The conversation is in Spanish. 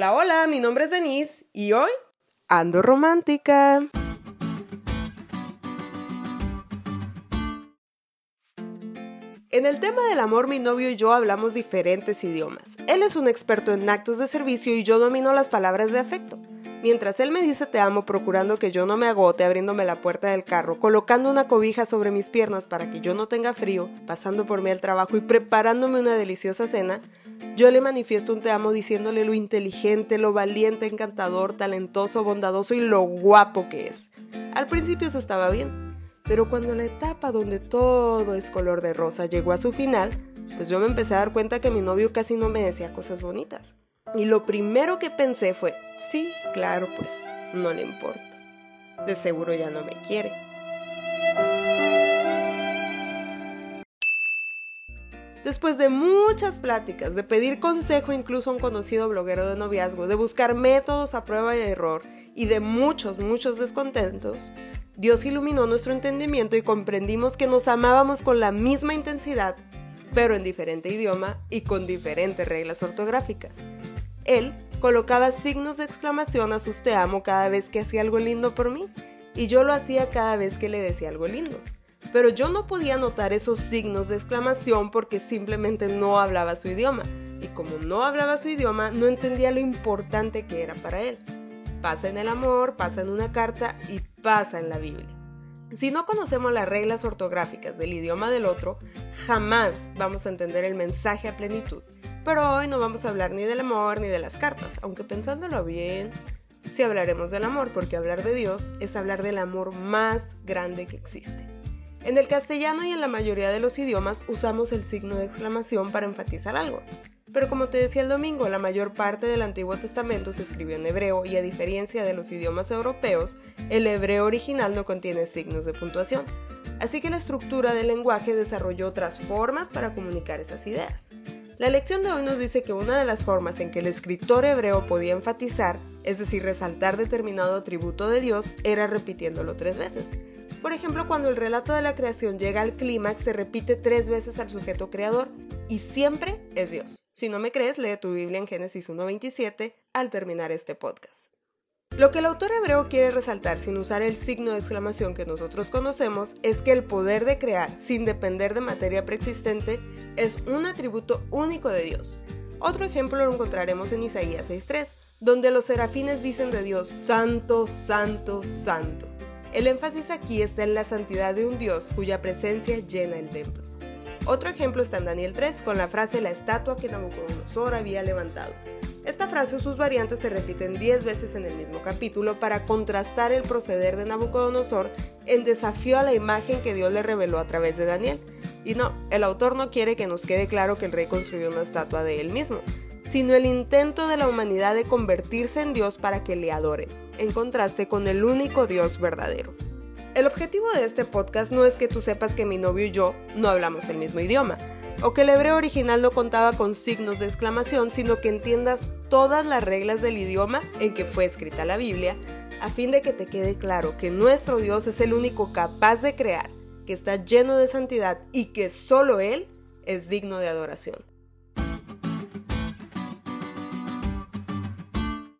Hola, hola, mi nombre es Denise y hoy ando romántica. En el tema del amor, mi novio y yo hablamos diferentes idiomas. Él es un experto en actos de servicio y yo domino las palabras de afecto. Mientras él me dice te amo, procurando que yo no me agote, abriéndome la puerta del carro, colocando una cobija sobre mis piernas para que yo no tenga frío, pasando por mí al trabajo y preparándome una deliciosa cena, yo le manifiesto un te amo diciéndole lo inteligente, lo valiente, encantador, talentoso, bondadoso y lo guapo que es. Al principio se estaba bien, pero cuando la etapa donde todo es color de rosa llegó a su final, pues yo me empecé a dar cuenta que mi novio casi no me decía cosas bonitas. Y lo primero que pensé fue, sí, claro, pues no le importo. De seguro ya no me quiere. Después de muchas pláticas, de pedir consejo incluso a un conocido bloguero de noviazgo, de buscar métodos a prueba y error y de muchos, muchos descontentos, Dios iluminó nuestro entendimiento y comprendimos que nos amábamos con la misma intensidad, pero en diferente idioma y con diferentes reglas ortográficas. Él colocaba signos de exclamación a sus te amo cada vez que hacía algo lindo por mí, y yo lo hacía cada vez que le decía algo lindo pero yo no podía notar esos signos de exclamación porque simplemente no hablaba su idioma. Y como no hablaba su idioma, no entendía lo importante que era para él. Pasa en el amor, pasa en una carta y pasa en la Biblia. Si no conocemos las reglas ortográficas del idioma del otro, jamás vamos a entender el mensaje a plenitud. Pero hoy no vamos a hablar ni del amor ni de las cartas, aunque pensándolo bien, sí hablaremos del amor, porque hablar de Dios es hablar del amor más grande que existe. En el castellano y en la mayoría de los idiomas usamos el signo de exclamación para enfatizar algo. Pero como te decía el domingo, la mayor parte del Antiguo Testamento se escribió en hebreo y a diferencia de los idiomas europeos, el hebreo original no contiene signos de puntuación. Así que la estructura del lenguaje desarrolló otras formas para comunicar esas ideas. La lección de hoy nos dice que una de las formas en que el escritor hebreo podía enfatizar, es decir, resaltar determinado atributo de Dios, era repitiéndolo tres veces. Por ejemplo, cuando el relato de la creación llega al clímax, se repite tres veces al sujeto creador y siempre es Dios. Si no me crees, lee tu Biblia en Génesis 1.27 al terminar este podcast. Lo que el autor hebreo quiere resaltar sin usar el signo de exclamación que nosotros conocemos es que el poder de crear sin depender de materia preexistente es un atributo único de Dios. Otro ejemplo lo encontraremos en Isaías 6.3, donde los serafines dicen de Dios, Santo, Santo, Santo. El énfasis aquí está en la santidad de un Dios cuya presencia llena el templo. Otro ejemplo está en Daniel 3 con la frase la estatua que Nabucodonosor había levantado. Esta frase o sus variantes se repiten 10 veces en el mismo capítulo para contrastar el proceder de Nabucodonosor en desafío a la imagen que Dios le reveló a través de Daniel. Y no, el autor no quiere que nos quede claro que el rey construyó una estatua de él mismo, sino el intento de la humanidad de convertirse en Dios para que le adoren, en contraste con el único Dios verdadero. El objetivo de este podcast no es que tú sepas que mi novio y yo no hablamos el mismo idioma, o que el hebreo original no contaba con signos de exclamación, sino que entiendas todas las reglas del idioma en que fue escrita la Biblia, a fin de que te quede claro que nuestro Dios es el único capaz de crear, que está lleno de santidad y que solo Él es digno de adoración.